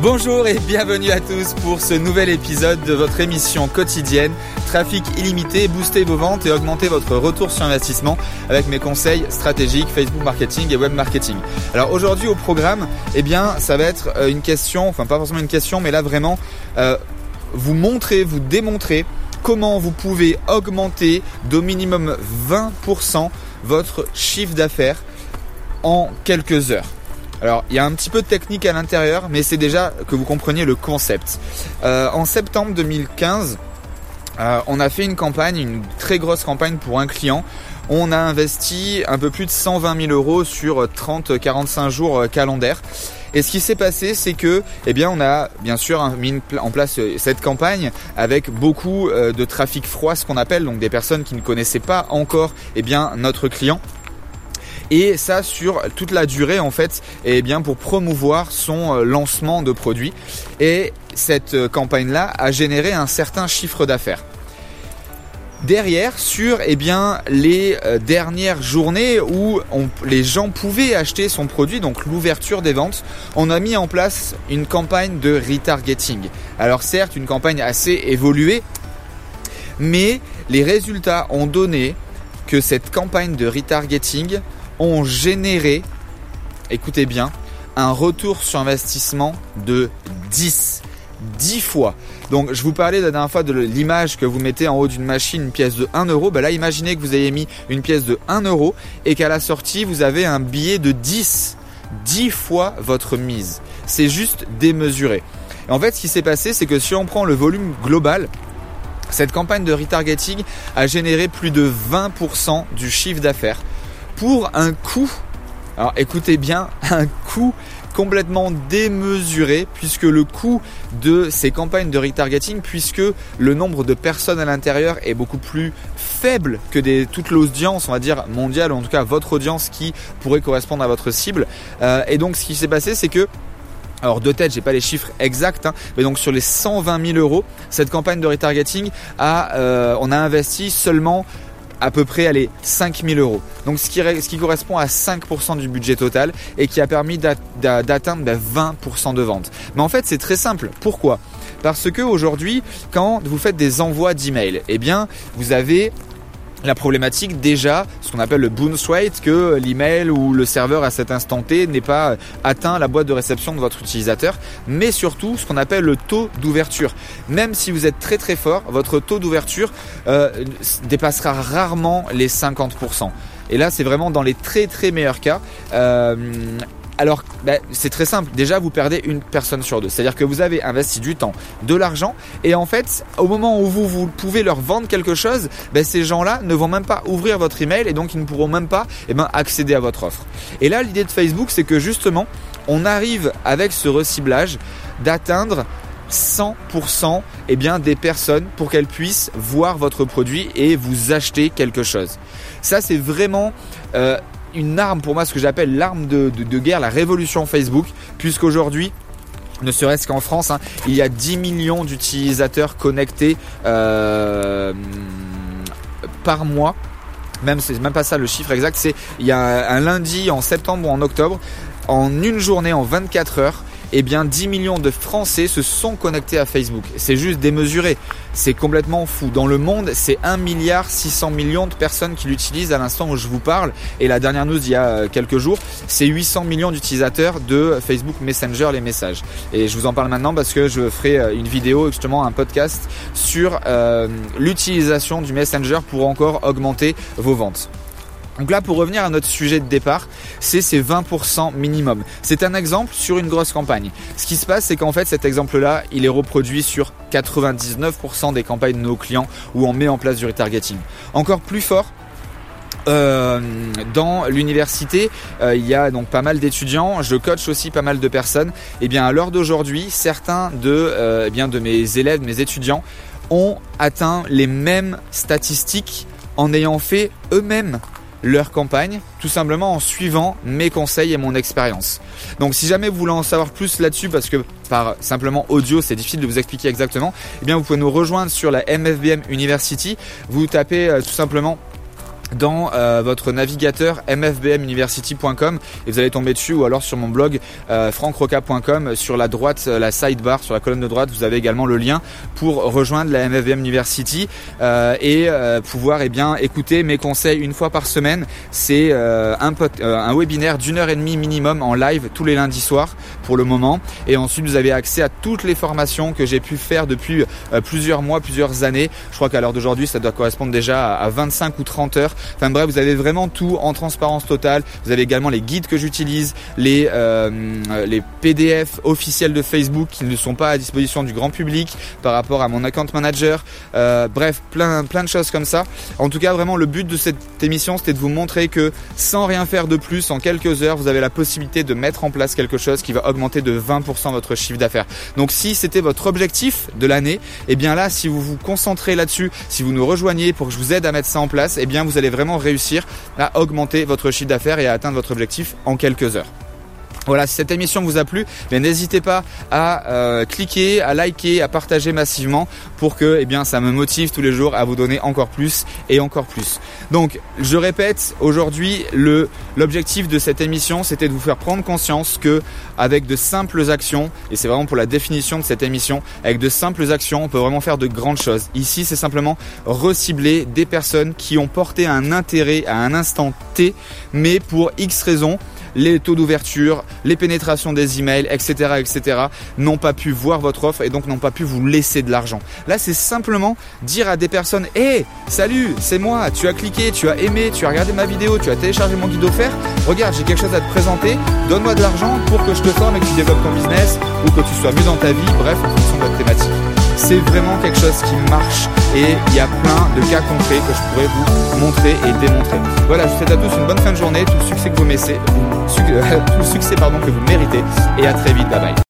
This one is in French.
Bonjour et bienvenue à tous pour ce nouvel épisode de votre émission quotidienne Trafic illimité, booster vos ventes et augmenter votre retour sur investissement avec mes conseils stratégiques Facebook marketing et web marketing. Alors aujourd'hui au programme, eh bien ça va être euh, une question, enfin pas forcément une question, mais là vraiment euh, vous montrer, vous démontrer comment vous pouvez augmenter d'au minimum 20% votre chiffre d'affaires en quelques heures. Alors, il y a un petit peu de technique à l'intérieur, mais c'est déjà que vous compreniez le concept. Euh, en septembre 2015, euh, on a fait une campagne, une très grosse campagne pour un client. On a investi un peu plus de 120 000 euros sur 30-45 jours euh, calendaires. Et ce qui s'est passé, c'est que, eh bien, on a bien sûr mis en place cette campagne avec beaucoup de trafic froid, ce qu'on appelle, donc des personnes qui ne connaissaient pas encore, eh bien, notre client et ça sur toute la durée en fait et bien pour promouvoir son euh, lancement de produit et cette euh, campagne là a généré un certain chiffre d'affaires. Derrière, sur eh bien, les euh, dernières journées où les gens pouvaient acheter son produit, donc l'ouverture des ventes, on a mis en place une campagne de retargeting. Alors certes, une campagne assez évoluée, mais les résultats ont donné que cette campagne de retargeting ont généré, écoutez bien, un retour sur investissement de 10. 10 fois. Donc je vous parlais la dernière fois de l'image que vous mettez en haut d'une machine, une pièce de 1 euro. Ben là imaginez que vous ayez mis une pièce de 1 euro et qu'à la sortie vous avez un billet de 10. 10 fois votre mise. C'est juste démesuré. Et en fait ce qui s'est passé c'est que si on prend le volume global, cette campagne de retargeting a généré plus de 20% du chiffre d'affaires pour un coût, alors écoutez bien, un coût complètement démesuré puisque le coût de ces campagnes de retargeting, puisque le nombre de personnes à l'intérieur est beaucoup plus faible que des, toute l'audience, on va dire mondiale, ou en tout cas votre audience qui pourrait correspondre à votre cible. Euh, et donc ce qui s'est passé, c'est que alors de tête, j'ai pas les chiffres exacts, hein, mais donc sur les 120 000 euros, cette campagne de retargeting a, euh, on a investi seulement à peu près allez, 5000 euros. Donc ce qui, ce qui correspond à 5% du budget total et qui a permis d'atteindre 20% bah, de ventes. Mais en fait c'est très simple. Pourquoi? Parce que aujourd'hui, quand vous faites des envois d'emails, eh bien vous avez la problématique déjà, ce qu'on appelle le bounce rate, que l'email ou le serveur à cet instant T n'est pas atteint la boîte de réception de votre utilisateur, mais surtout ce qu'on appelle le taux d'ouverture. Même si vous êtes très très fort, votre taux d'ouverture euh, dépassera rarement les 50%. Et là, c'est vraiment dans les très très meilleurs cas. Euh, alors, bah, c'est très simple. Déjà, vous perdez une personne sur deux. C'est-à-dire que vous avez investi du temps, de l'argent, et en fait, au moment où vous, vous pouvez leur vendre quelque chose, bah, ces gens-là ne vont même pas ouvrir votre email et donc ils ne pourront même pas eh ben, accéder à votre offre. Et là, l'idée de Facebook, c'est que justement, on arrive avec ce reciblage d'atteindre 100% eh bien, des personnes pour qu'elles puissent voir votre produit et vous acheter quelque chose. Ça, c'est vraiment euh, une arme pour moi, ce que j'appelle l'arme de, guerre, la révolution Facebook, puisqu'aujourd'hui, ne serait-ce qu'en France, hein, il y a 10 millions d'utilisateurs connectés euh, par mois. Même c'est même pas ça le chiffre exact, c'est il y a un lundi en septembre ou en octobre, en une journée, en 24 heures, eh bien 10 millions de Français se sont connectés à Facebook. C'est juste démesuré. C'est complètement fou. Dans le monde, c'est 1 milliard 600 millions de personnes qui l'utilisent à l'instant où je vous parle. Et la dernière news il y a euh, quelques jours, c'est 800 millions d'utilisateurs de Facebook Messenger, les messages. Et je vous en parle maintenant parce que je ferai euh, une vidéo, justement un podcast sur euh, l'utilisation du Messenger pour encore augmenter vos ventes. Donc là, pour revenir à notre sujet de départ, c'est ces 20% minimum. C'est un exemple sur une grosse campagne. Ce qui se passe, c'est qu'en fait, cet exemple-là, il est reproduit sur 99% des campagnes de nos clients où on met en place du retargeting. Encore plus fort, euh, dans l'université, euh, il y a donc pas mal d'étudiants. Je coach aussi pas mal de personnes. Et eh bien à l'heure d'aujourd'hui, certains de, euh, eh bien de mes élèves, mes étudiants, ont atteint les mêmes statistiques en ayant fait eux-mêmes leur campagne, tout simplement en suivant mes conseils et mon expérience. Donc si jamais vous voulez en savoir plus là-dessus, parce que par simplement audio c'est difficile de vous expliquer exactement, eh bien vous pouvez nous rejoindre sur la MFBM University. Vous tapez euh, tout simplement dans euh, votre navigateur mfbmuniversity.com et vous allez tomber dessus ou alors sur mon blog euh, francroca.com sur la droite euh, la sidebar sur la colonne de droite vous avez également le lien pour rejoindre la MFBM University euh, et pouvoir eh bien écouter mes conseils une fois par semaine. C'est un, un webinaire d'une heure et demie minimum en live tous les lundis soirs pour le moment. Et ensuite vous avez accès à toutes les formations que j'ai pu faire depuis plusieurs mois plusieurs années. Je crois qu'à l'heure d'aujourd'hui ça doit correspondre déjà à 25 ou 30 heures Enfin bref, vous avez vraiment tout en transparence totale. Vous avez également les guides que j'utilise, les, euh, les PDF officiels de Facebook qui ne sont pas à disposition du grand public par rapport à mon account manager. Euh, bref, plein, plein de choses comme ça. En tout cas, vraiment, le but de cette émission, c'était de vous montrer que sans rien faire de plus, en quelques heures, vous avez la possibilité de mettre en place quelque chose qui va augmenter de 20% votre chiffre d'affaires. Donc si c'était votre objectif de l'année, et eh bien là, si vous vous concentrez là-dessus, si vous nous rejoignez pour que je vous aide à mettre ça en place, et eh bien vous allez vraiment réussir à augmenter votre chiffre d'affaires et à atteindre votre objectif en quelques heures. Voilà, si cette émission vous a plu, n'hésitez pas à euh, cliquer, à liker, à partager massivement pour que eh bien, ça me motive tous les jours à vous donner encore plus et encore plus. Donc, je répète, aujourd'hui, l'objectif de cette émission, c'était de vous faire prendre conscience que avec de simples actions, et c'est vraiment pour la définition de cette émission, avec de simples actions, on peut vraiment faire de grandes choses. Ici, c'est simplement recibler des personnes qui ont porté un intérêt à un instant T, mais pour X raisons, les taux d'ouverture, les pénétrations des emails, etc., etc., n'ont pas pu voir votre offre et donc n'ont pas pu vous laisser de l'argent. Là, c'est simplement dire à des personnes, hé, salut, c'est moi, tu as cliqué, tu as aimé, tu as regardé ma vidéo, tu as téléchargé mon guide offert, regarde, j'ai quelque chose à te présenter, donne-moi de l'argent pour que je te forme et que tu développes ton business ou que tu sois mieux dans ta vie, bref, en fonction de votre thématique. C'est vraiment quelque chose qui marche et il y a plein de cas concrets que je pourrais vous montrer et démontrer. Voilà, je vous souhaite à tous une bonne fin de journée, tout le succès que vous, méritez et à très vite. Bye bye.